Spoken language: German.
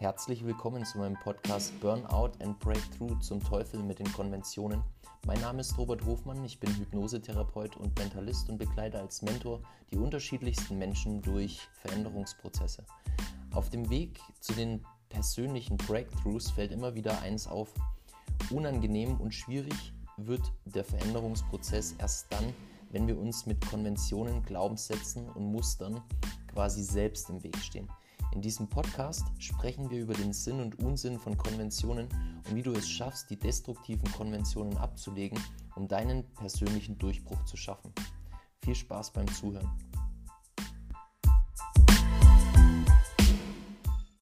Herzlich willkommen zu meinem Podcast Burnout and Breakthrough zum Teufel mit den Konventionen. Mein Name ist Robert Hofmann, ich bin Hypnosetherapeut und Mentalist und begleite als Mentor die unterschiedlichsten Menschen durch Veränderungsprozesse. Auf dem Weg zu den persönlichen Breakthroughs fällt immer wieder eins auf. Unangenehm und schwierig wird der Veränderungsprozess erst dann, wenn wir uns mit Konventionen, Glaubenssätzen und Mustern quasi selbst im Weg stehen. In diesem Podcast sprechen wir über den Sinn und Unsinn von Konventionen und wie du es schaffst, die destruktiven Konventionen abzulegen, um deinen persönlichen Durchbruch zu schaffen. Viel Spaß beim Zuhören.